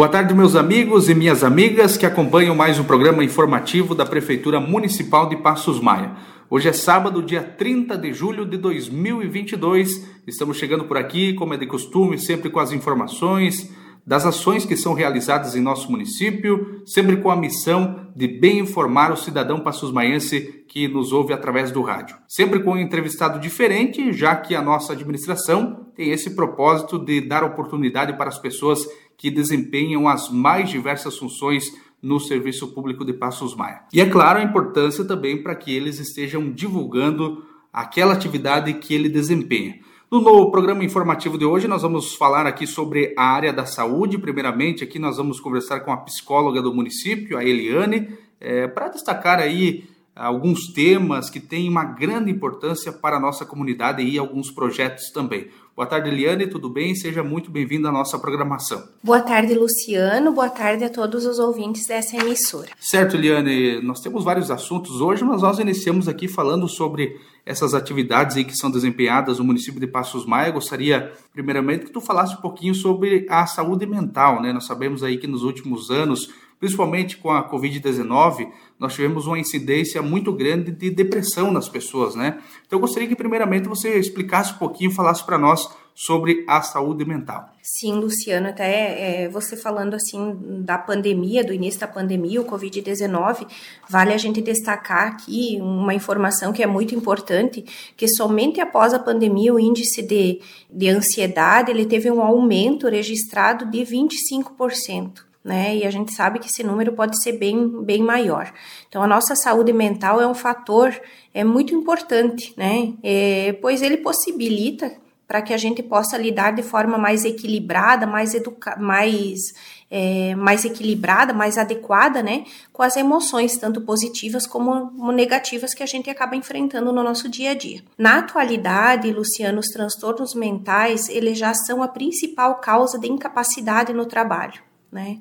Boa tarde, meus amigos e minhas amigas que acompanham mais um programa informativo da Prefeitura Municipal de Passos Maia. Hoje é sábado, dia 30 de julho de 2022. Estamos chegando por aqui, como é de costume, sempre com as informações das ações que são realizadas em nosso município, sempre com a missão de bem informar o cidadão passos-maiense que nos ouve através do rádio. Sempre com um entrevistado diferente, já que a nossa administração tem esse propósito de dar oportunidade para as pessoas que desempenham as mais diversas funções no Serviço Público de Passos Maia. E é claro a importância também para que eles estejam divulgando aquela atividade que ele desempenha. No programa informativo de hoje, nós vamos falar aqui sobre a área da saúde. Primeiramente, aqui nós vamos conversar com a psicóloga do município, a Eliane, é, para destacar aí alguns temas que têm uma grande importância para a nossa comunidade e alguns projetos também. Boa tarde, Eliane, tudo bem? Seja muito bem-vindo à nossa programação. Boa tarde, Luciano. Boa tarde a todos os ouvintes dessa emissora. Certo, Eliane, nós temos vários assuntos hoje, mas nós iniciamos aqui falando sobre essas atividades aí que são desempenhadas no município de Passos Maia. Gostaria, primeiramente, que tu falasse um pouquinho sobre a saúde mental, né? Nós sabemos aí que nos últimos anos principalmente com a Covid-19, nós tivemos uma incidência muito grande de depressão nas pessoas, né? Então eu gostaria que primeiramente você explicasse um pouquinho, falasse para nós sobre a saúde mental. Sim, Luciano, até é, você falando assim da pandemia, do início da pandemia, o Covid-19, vale a gente destacar aqui uma informação que é muito importante, que somente após a pandemia o índice de, de ansiedade ele teve um aumento registrado de 25% né? E a gente sabe que esse número pode ser bem, bem maior. Então, a nossa saúde mental é um fator é muito importante, né? É, pois ele possibilita para que a gente possa lidar de forma mais equilibrada, mais educa mais é, mais equilibrada, mais adequada, né, com as emoções tanto positivas como negativas que a gente acaba enfrentando no nosso dia a dia. Na atualidade, Luciano, os transtornos mentais eles já são a principal causa de incapacidade no trabalho. Né?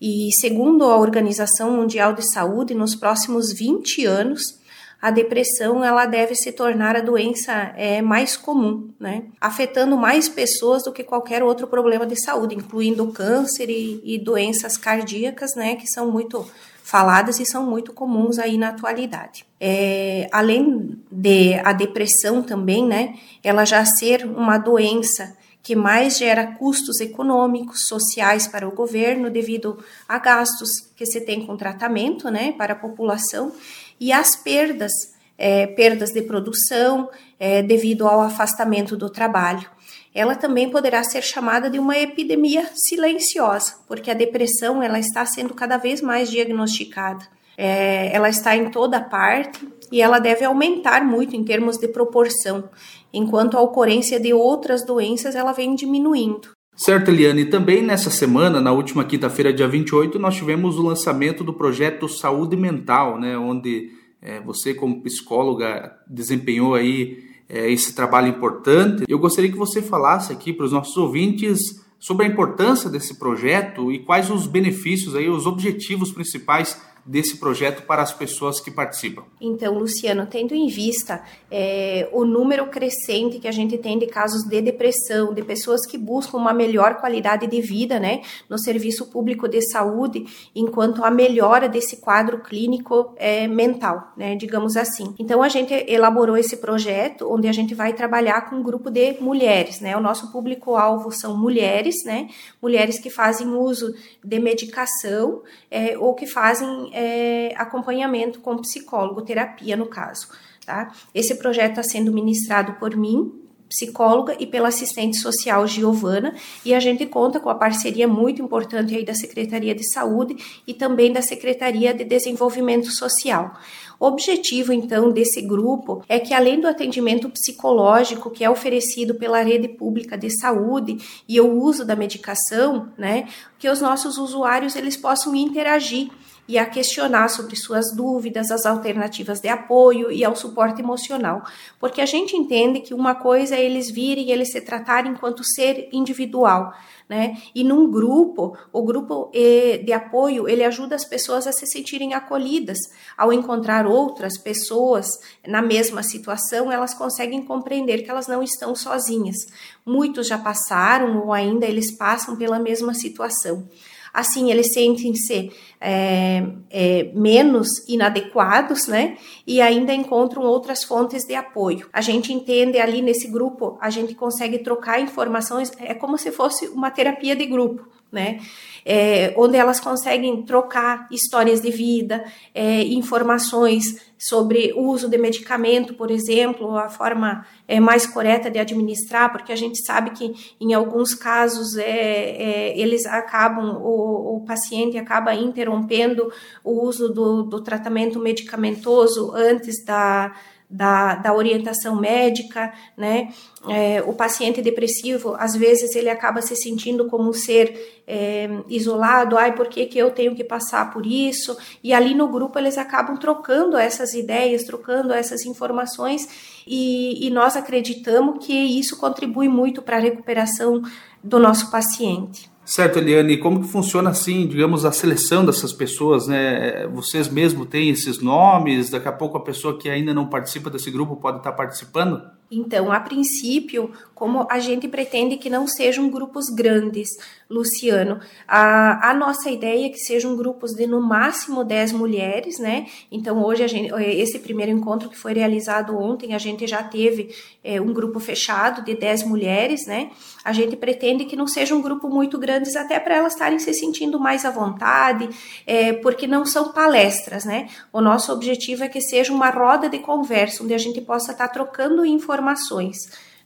E segundo a Organização Mundial de Saúde, nos próximos 20 anos, a depressão ela deve se tornar a doença é, mais comum, né? afetando mais pessoas do que qualquer outro problema de saúde, incluindo câncer e, e doenças cardíacas, né, que são muito faladas e são muito comuns aí na atualidade. É, além de a depressão também, né, ela já ser uma doença que mais gera custos econômicos, sociais para o governo, devido a gastos que se tem com tratamento né, para a população, e as perdas, é, perdas de produção é, devido ao afastamento do trabalho. Ela também poderá ser chamada de uma epidemia silenciosa, porque a depressão ela está sendo cada vez mais diagnosticada. É, ela está em toda parte e ela deve aumentar muito em termos de proporção enquanto a ocorrência de outras doenças ela vem diminuindo. Certo, Eliane. Também nessa semana, na última quinta-feira, dia 28, nós tivemos o lançamento do projeto Saúde Mental, né, onde é, você, como psicóloga, desempenhou aí é, esse trabalho importante. Eu gostaria que você falasse aqui para os nossos ouvintes sobre a importância desse projeto e quais os benefícios aí, os objetivos principais desse projeto para as pessoas que participam? Então, Luciano, tendo em vista é, o número crescente que a gente tem de casos de depressão, de pessoas que buscam uma melhor qualidade de vida, né, no serviço público de saúde, enquanto a melhora desse quadro clínico é, mental, né, digamos assim. Então, a gente elaborou esse projeto onde a gente vai trabalhar com um grupo de mulheres, né, o nosso público-alvo são mulheres, né, mulheres que fazem uso de medicação é, ou que fazem é, acompanhamento com psicólogo, terapia no caso. Tá? Esse projeto está sendo ministrado por mim, psicóloga, e pela assistente social Giovana, e a gente conta com a parceria muito importante aí da Secretaria de Saúde e também da Secretaria de Desenvolvimento Social. O objetivo, então, desse grupo é que, além do atendimento psicológico que é oferecido pela rede pública de saúde e o uso da medicação, né, que os nossos usuários eles possam interagir e a questionar sobre suas dúvidas, as alternativas de apoio e ao suporte emocional, porque a gente entende que uma coisa é eles virem e eles se tratarem enquanto ser individual, né? E num grupo, o grupo eh, de apoio, ele ajuda as pessoas a se sentirem acolhidas. Ao encontrar outras pessoas na mesma situação, elas conseguem compreender que elas não estão sozinhas. Muitos já passaram ou ainda eles passam pela mesma situação. Assim eles sentem-se é, é, menos inadequados, né? E ainda encontram outras fontes de apoio. A gente entende ali nesse grupo, a gente consegue trocar informações, é como se fosse uma terapia de grupo, né? É, onde elas conseguem trocar histórias de vida, é, informações sobre o uso de medicamento, por exemplo, a forma é, mais correta de administrar, porque a gente sabe que em alguns casos é, é, eles acabam, o, o, paciente acaba interrompendo o uso do, do tratamento medicamentoso antes da da, da orientação médica, né? É, o paciente depressivo, às vezes, ele acaba se sentindo como um ser é, isolado, ai, por que, que eu tenho que passar por isso? E ali no grupo eles acabam trocando essas ideias, trocando essas informações, e, e nós acreditamos que isso contribui muito para a recuperação do nosso paciente. Certo, Eliane, como que funciona assim, digamos, a seleção dessas pessoas, né? Vocês mesmo têm esses nomes, daqui a pouco a pessoa que ainda não participa desse grupo pode estar participando? Então, a princípio, como a gente pretende que não sejam grupos grandes, Luciano, a, a nossa ideia é que sejam grupos de no máximo 10 mulheres, né? Então, hoje, a gente, esse primeiro encontro que foi realizado ontem, a gente já teve é, um grupo fechado de 10 mulheres, né? A gente pretende que não seja um grupo muito grandes, até para elas estarem se sentindo mais à vontade, é, porque não são palestras, né? O nosso objetivo é que seja uma roda de conversa, onde a gente possa estar trocando informações informações,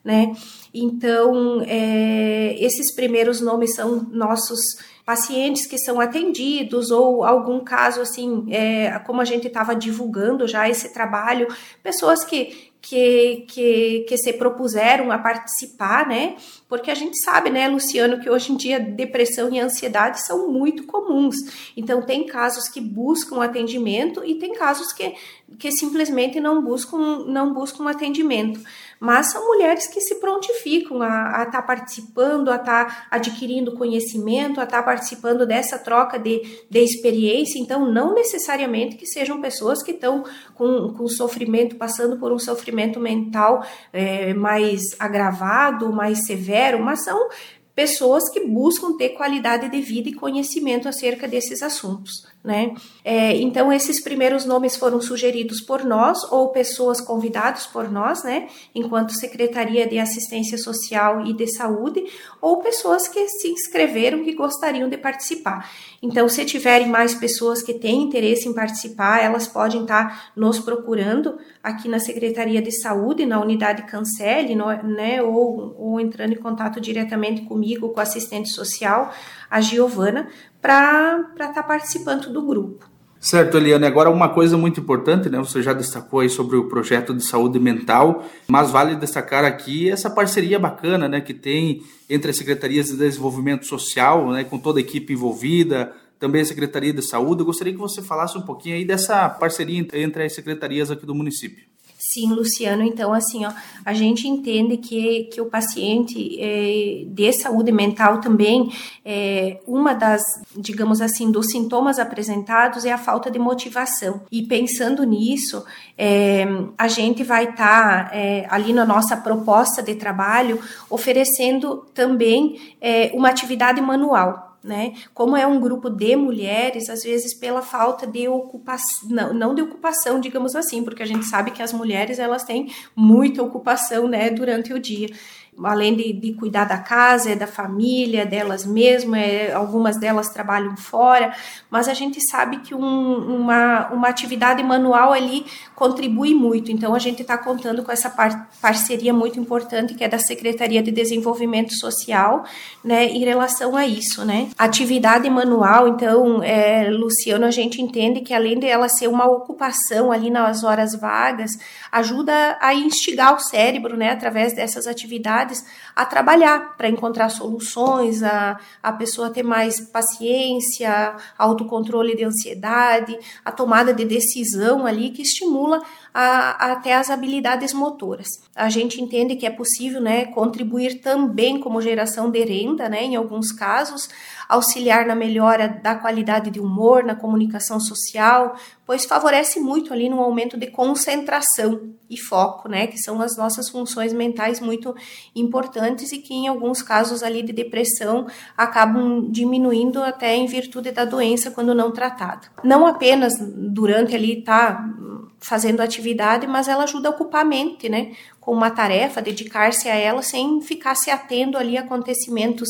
né? Então, é, esses primeiros nomes são nossos pacientes que são atendidos ou algum caso assim, é, como a gente estava divulgando já esse trabalho, pessoas que que, que, que se propuseram a participar, né? Porque a gente sabe, né, Luciano, que hoje em dia depressão e ansiedade são muito comuns. Então, tem casos que buscam atendimento e tem casos que, que simplesmente não buscam, não buscam atendimento mas são mulheres que se prontificam a estar tá participando, a estar tá adquirindo conhecimento, a estar tá participando dessa troca de, de experiência. Então, não necessariamente que sejam pessoas que estão com, com sofrimento, passando por um sofrimento mental é, mais agravado, mais severo, mas são pessoas que buscam ter qualidade de vida e conhecimento acerca desses assuntos né? É, então esses primeiros nomes foram sugeridos por nós ou pessoas convidadas por nós, né? Enquanto Secretaria de Assistência Social e de Saúde ou pessoas que se inscreveram que gostariam de participar. Então, se tiverem mais pessoas que têm interesse em participar, elas podem estar nos procurando aqui na Secretaria de Saúde, na unidade Cancele, né? Ou, ou entrando em contato diretamente comigo, com a assistente social, a Giovana, para estar tá participando do grupo. Certo, Eliane. Agora, uma coisa muito importante, né? Você já destacou aí sobre o projeto de saúde mental, mas vale destacar aqui essa parceria bacana, né? Que tem entre as secretarias de desenvolvimento social, né? Com toda a equipe envolvida, também a Secretaria de Saúde. Eu gostaria que você falasse um pouquinho aí dessa parceria entre as secretarias aqui do município. Sim, Luciano. Então, assim, ó, a gente entende que, que o paciente é, de saúde mental também, é, uma das, digamos assim, dos sintomas apresentados é a falta de motivação. E pensando nisso, é, a gente vai estar tá, é, ali na nossa proposta de trabalho oferecendo também é, uma atividade manual né? Como é um grupo de mulheres, às vezes pela falta de ocupação, não, de ocupação, digamos assim, porque a gente sabe que as mulheres elas têm muita ocupação, né, durante o dia além de, de, cuidar da casa, é da família, delas mesmas, é, algumas delas trabalham fora, mas a gente sabe que um, uma, uma atividade manual ali contribui muito. Então, a gente está contando com essa par parceria muito importante que é da Secretaria de Desenvolvimento Social, né, em relação a isso, né. Atividade manual, então, é, Luciano, a gente entende que além de ela ser uma ocupação ali nas horas vagas, ajuda a instigar o cérebro, né, através dessas atividades a trabalhar para encontrar soluções, a, a pessoa ter mais paciência, autocontrole de ansiedade, a tomada de decisão ali que estimula a até as habilidades motoras. A gente entende que é possível né, contribuir também como geração de renda, né, em alguns casos, auxiliar na melhora da qualidade de humor, na comunicação social, pois favorece muito ali no aumento de concentração e foco, né, que são as nossas funções mentais muito importantes e que em alguns casos ali de depressão acabam diminuindo até em virtude da doença quando não tratada. Não apenas durante ali tá fazendo atividade, mas ela ajuda a ocupar a mente, né? Com uma tarefa, dedicar-se a ela sem ficar se atendo ali a acontecimentos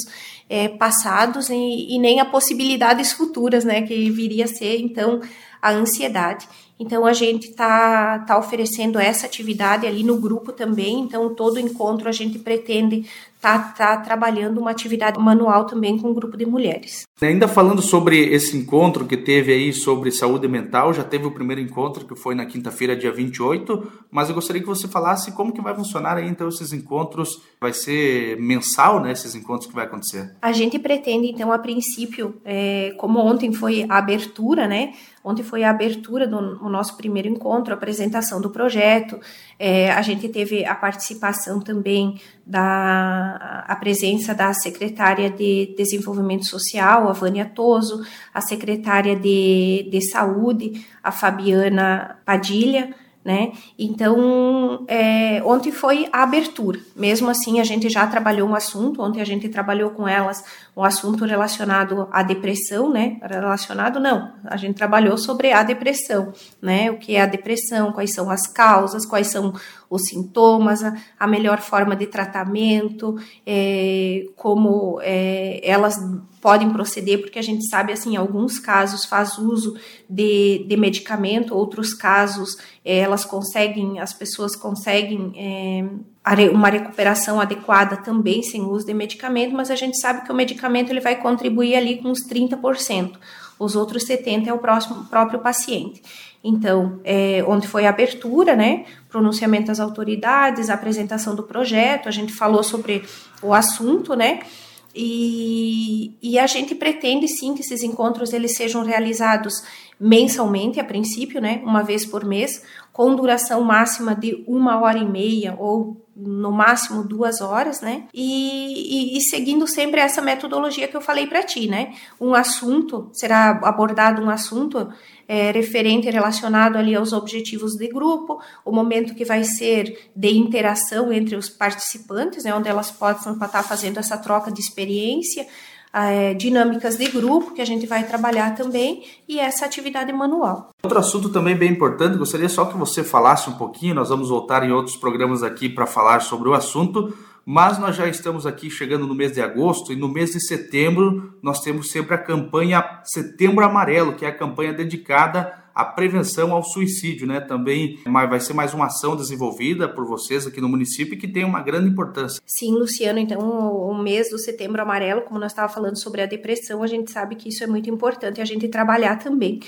é, passados e, e, nem a possibilidades futuras, né? Que viria a ser, então, a ansiedade. Então, a gente tá, tá oferecendo essa atividade ali no grupo também. Então, todo encontro a gente pretende tá, tá trabalhando uma atividade manual também com um grupo de mulheres. Ainda falando sobre esse encontro que teve aí sobre saúde mental, já teve o primeiro encontro que foi na quinta-feira, dia 28, mas eu gostaria que você falasse como que vai funcionar aí então esses encontros, vai ser mensal, né, esses encontros que vai acontecer? A gente pretende então a princípio, é, como ontem foi a abertura, né, Ontem foi a abertura do, nosso primeiro encontro, a apresentação do projeto. É, a gente teve a participação também da a presença da secretária de Desenvolvimento Social, a Vânia Toso, a secretária de, de Saúde, a Fabiana Padilha, né? Então, é, ontem foi a abertura. Mesmo assim, a gente já trabalhou um assunto. Ontem a gente trabalhou com elas um assunto relacionado à depressão, né? Relacionado não, a gente trabalhou sobre a depressão, né? O que é a depressão, quais são as causas, quais são os sintomas, a, a melhor forma de tratamento, é, como é, elas podem proceder, porque a gente sabe, assim, em alguns casos faz uso de, de medicamento, outros casos é, elas conseguem, as pessoas conseguem é, uma recuperação adequada também sem uso de medicamento, mas a gente sabe que o medicamento ele vai contribuir ali com uns 30%, os outros 70% é o próximo, próprio paciente. Então, é, onde foi a abertura, né, pronunciamento das autoridades, apresentação do projeto, a gente falou sobre o assunto, né, e, e, a gente pretende sim que esses encontros eles sejam realizados mensalmente, a princípio, né, uma vez por mês, com duração máxima de uma hora e meia ou no máximo duas horas, né? E, e, e seguindo sempre essa metodologia que eu falei para ti, né? Um assunto será abordado um assunto é, referente relacionado ali aos objetivos de grupo, o momento que vai ser de interação entre os participantes, né? Onde elas possam estar fazendo essa troca de experiência é, dinâmicas de grupo que a gente vai trabalhar também e essa atividade manual. Outro assunto também bem importante, gostaria só que você falasse um pouquinho, nós vamos voltar em outros programas aqui para falar sobre o assunto, mas nós já estamos aqui chegando no mês de agosto e no mês de setembro nós temos sempre a campanha Setembro Amarelo, que é a campanha dedicada a prevenção ao suicídio, né? Também vai ser mais uma ação desenvolvida por vocês aqui no município que tem uma grande importância. Sim, Luciano, então o mês do setembro amarelo, como nós estávamos falando sobre a depressão, a gente sabe que isso é muito importante a gente trabalhar também.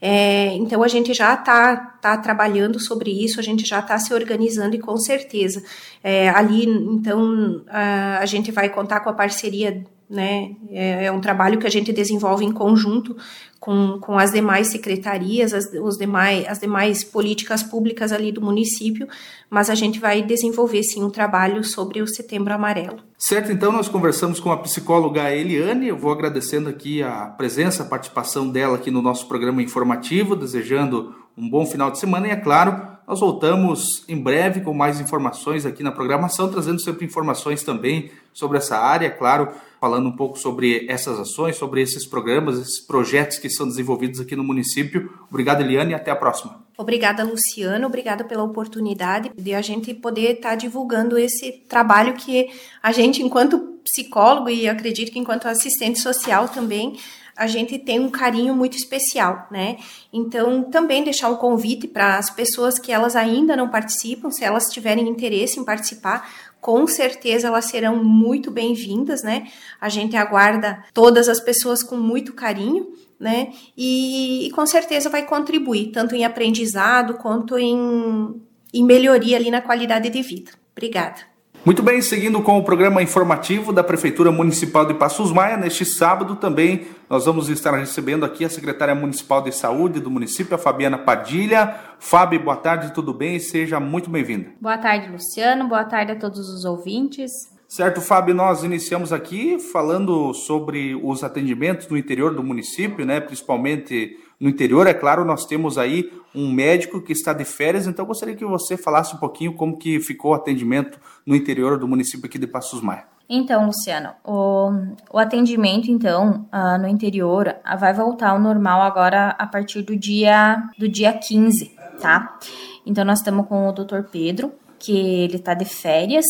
É, então a gente já está tá trabalhando sobre isso, a gente já está se organizando e com certeza é, ali então a, a gente vai contar com a parceria né? É, é, um trabalho que a gente desenvolve em conjunto com, com as demais secretarias, as, os demais, as demais políticas públicas ali do município, mas a gente vai desenvolver sim um trabalho sobre o Setembro Amarelo. Certo, então nós conversamos com a psicóloga Eliane, eu vou agradecendo aqui a presença, a participação dela aqui no nosso programa informativo, desejando um bom final de semana e, é claro, nós voltamos em breve com mais informações aqui na programação, trazendo sempre informações também sobre essa área, claro, falando um pouco sobre essas ações, sobre esses programas, esses projetos que são desenvolvidos aqui no município. Obrigado, Eliane, e até a próxima. Obrigada, Luciano. Obrigada pela oportunidade de a gente poder estar divulgando esse trabalho que a gente, enquanto psicólogo e acredito que enquanto assistente social também, a gente tem um carinho muito especial, né? Então, também deixar um convite para as pessoas que elas ainda não participam, se elas tiverem interesse em participar, com certeza elas serão muito bem-vindas, né? A gente aguarda todas as pessoas com muito carinho, né? E, e, com certeza vai contribuir, tanto em aprendizado quanto em, em melhoria ali na qualidade de vida. Obrigada. Muito bem, seguindo com o programa informativo da Prefeitura Municipal de Passos Maia, neste sábado também nós vamos estar recebendo aqui a secretária municipal de saúde do município, a Fabiana Padilha. Fábio, boa tarde, tudo bem? Seja muito bem-vinda. Boa tarde, Luciano. Boa tarde a todos os ouvintes. Certo, Fábio, nós iniciamos aqui falando sobre os atendimentos no interior do município, né? Principalmente no interior, é claro, nós temos aí um médico que está de férias, então gostaria que você falasse um pouquinho como que ficou o atendimento no interior do município aqui de Passos Maia. Então, Luciano, o, o atendimento, então, uh, no interior uh, vai voltar ao normal agora a partir do dia, do dia 15, tá? Então, nós estamos com o Dr. Pedro, que ele está de férias,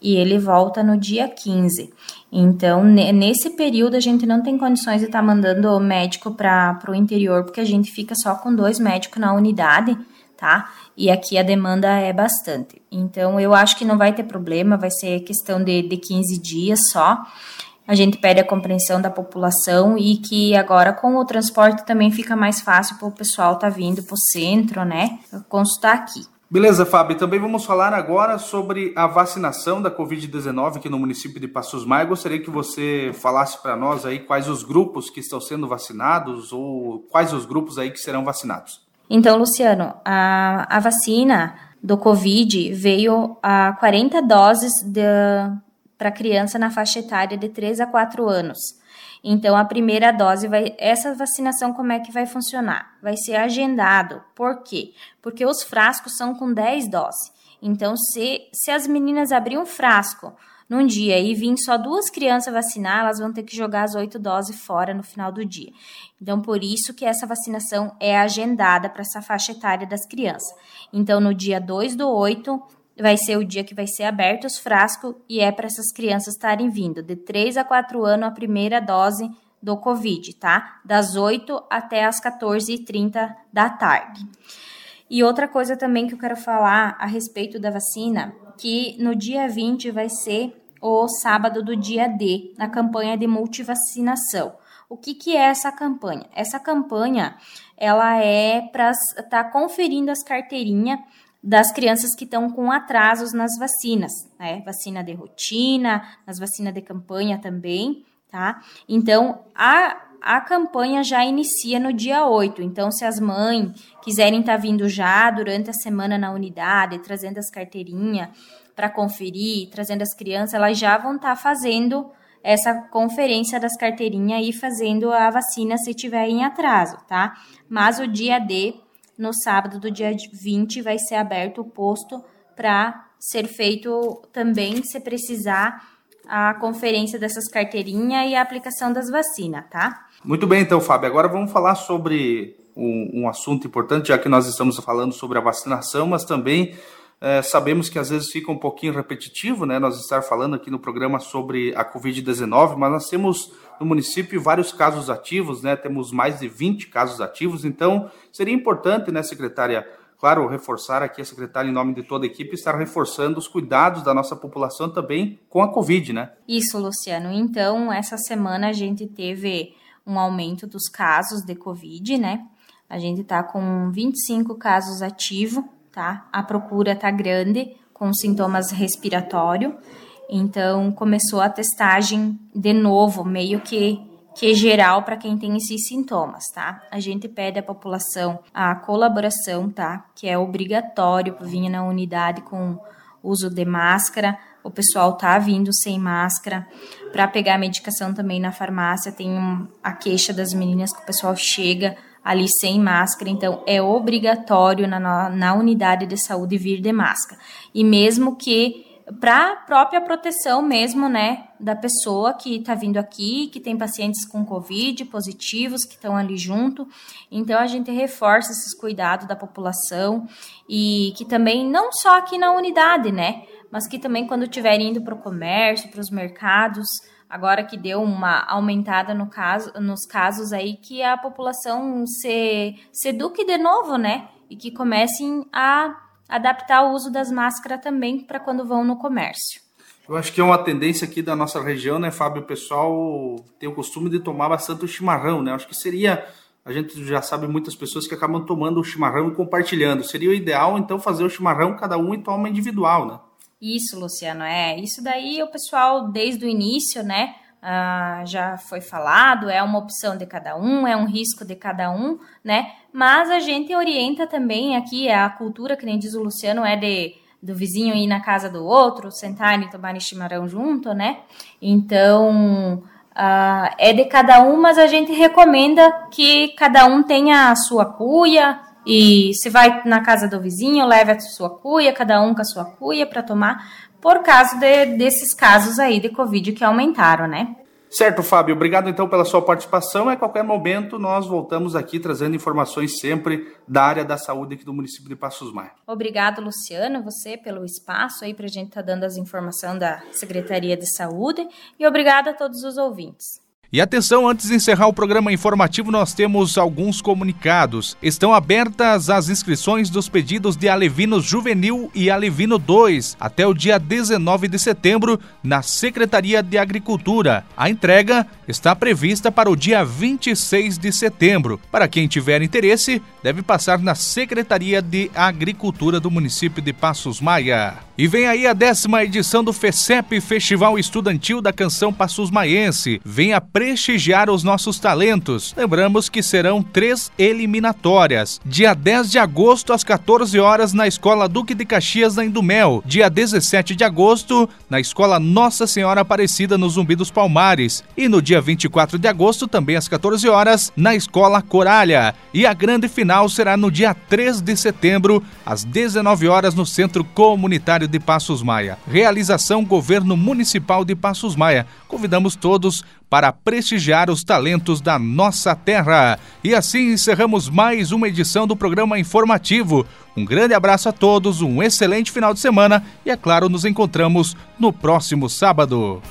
e ele volta no dia 15. Então, nesse período, a gente não tem condições de estar tá mandando o médico para o interior, porque a gente fica só com dois médicos na unidade, tá? E aqui a demanda é bastante. Então, eu acho que não vai ter problema, vai ser questão de, de 15 dias só. A gente pede a compreensão da população e que agora com o transporte também fica mais fácil para o pessoal estar tá vindo para o centro, né? Consultar aqui. Beleza, Fábio. Também vamos falar agora sobre a vacinação da Covid-19 aqui no município de Passos Maia. Gostaria que você falasse para nós aí quais os grupos que estão sendo vacinados ou quais os grupos aí que serão vacinados. Então, Luciano, a, a vacina do Covid veio a 40 doses para criança na faixa etária de 3 a 4 anos. Então, a primeira dose vai. Essa vacinação, como é que vai funcionar? Vai ser agendado. Por quê? Porque os frascos são com 10 doses. Então, se, se as meninas abrirem um frasco num dia e vir só duas crianças vacinar, elas vão ter que jogar as oito doses fora no final do dia. Então, por isso que essa vacinação é agendada para essa faixa etária das crianças. Então, no dia 2 do 8, vai ser o dia que vai ser aberto os frascos e é para essas crianças estarem vindo de 3 a 4 anos a primeira dose do Covid, tá? Das 8 até as 14h30 da tarde. E outra coisa também que eu quero falar a respeito da vacina, que no dia 20 vai ser o sábado do dia D, na campanha de multivacinação. O que, que é essa campanha? Essa campanha, ela é para estar tá conferindo as carteirinhas das crianças que estão com atrasos nas vacinas, né? Vacina de rotina, nas vacinas de campanha também, tá? Então, a, a campanha já inicia no dia 8. Então, se as mães quiserem estar tá vindo já durante a semana na unidade, trazendo as carteirinhas para conferir, trazendo as crianças, elas já vão estar tá fazendo essa conferência das carteirinhas e fazendo a vacina se tiver em atraso, tá? Mas o dia D no sábado do dia 20 vai ser aberto o posto para ser feito também, se precisar, a conferência dessas carteirinhas e a aplicação das vacinas, tá? Muito bem, então, Fábio. Agora vamos falar sobre um, um assunto importante, já que nós estamos falando sobre a vacinação, mas também é, sabemos que às vezes fica um pouquinho repetitivo, né? Nós estar falando aqui no programa sobre a Covid-19, mas nós temos no município vários casos ativos, né? Temos mais de 20 casos ativos, então seria importante, né, secretária? Claro, reforçar aqui a secretária, em nome de toda a equipe, estar reforçando os cuidados da nossa população também com a Covid, né? Isso, Luciano. Então, essa semana a gente teve um aumento dos casos de Covid, né? A gente está com 25 casos ativos tá? A procura tá grande com sintomas respiratórios. Então começou a testagem de novo, meio que que geral para quem tem esses sintomas, tá? A gente pede à população a colaboração, tá? Que é obrigatório vir na unidade com uso de máscara. O pessoal tá vindo sem máscara para pegar a medicação também na farmácia. Tem um, a queixa das meninas que o pessoal chega ali sem máscara, então é obrigatório na, na unidade de saúde vir de máscara. E mesmo que para a própria proteção mesmo, né, da pessoa que está vindo aqui, que tem pacientes com Covid positivos que estão ali junto. Então a gente reforça esses cuidados da população e que também não só aqui na unidade, né, mas que também quando estiverem indo para o comércio, para os mercados, agora que deu uma aumentada no caso, nos casos aí, que a população se, se eduque de novo, né? E que comecem a adaptar o uso das máscaras também para quando vão no comércio. Eu acho que é uma tendência aqui da nossa região, né, Fábio? O pessoal tem o costume de tomar bastante o chimarrão, né? Acho que seria. A gente já sabe muitas pessoas que acabam tomando o chimarrão e compartilhando. Seria o ideal, então, fazer o chimarrão cada um e toma individual, né? Isso, Luciano, é. Isso daí o pessoal, desde o início, né, ah, já foi falado, é uma opção de cada um, é um risco de cada um, né? Mas a gente orienta também aqui, a cultura, que nem diz o Luciano, é de do vizinho ir na casa do outro, sentar e tomar chimarrão junto, né? Então, uh, é de cada um, mas a gente recomenda que cada um tenha a sua cuia, e se vai na casa do vizinho, leve a sua cuia, cada um com a sua cuia para tomar, por causa de, desses casos aí de Covid que aumentaram, né? Certo, Fábio. Obrigado então pela sua participação. A qualquer momento nós voltamos aqui trazendo informações sempre da área da saúde aqui do município de Passos Maia. Obrigado, Luciano, você pelo espaço aí para a gente estar tá dando as informações da Secretaria de Saúde e obrigado a todos os ouvintes. E atenção, antes de encerrar o programa informativo, nós temos alguns comunicados. Estão abertas as inscrições dos pedidos de Alevino Juvenil e Alevino 2 até o dia 19 de setembro na Secretaria de Agricultura. A entrega está prevista para o dia 26 de setembro. Para quem tiver interesse, deve passar na Secretaria de Agricultura do município de Passos Maia. E vem aí a décima edição do FECEP Festival Estudantil da Canção Passos Maiense. Venha prestigiar os nossos talentos. Lembramos que serão três eliminatórias. Dia 10 de agosto, às 14 horas, na Escola Duque de Caxias, na Indumel. Dia 17 de agosto, na Escola Nossa Senhora Aparecida, no Zumbi dos Palmares. E no dia 24 de agosto, também às 14 horas, na Escola Coralha. E a grande final será no dia 3 de setembro, às 19 horas, no Centro Comunitário de Passos Maia. Realização Governo Municipal de Passos Maia. Convidamos todos para prestigiar os talentos da nossa terra. E assim encerramos mais uma edição do programa informativo. Um grande abraço a todos, um excelente final de semana e, é claro, nos encontramos no próximo sábado.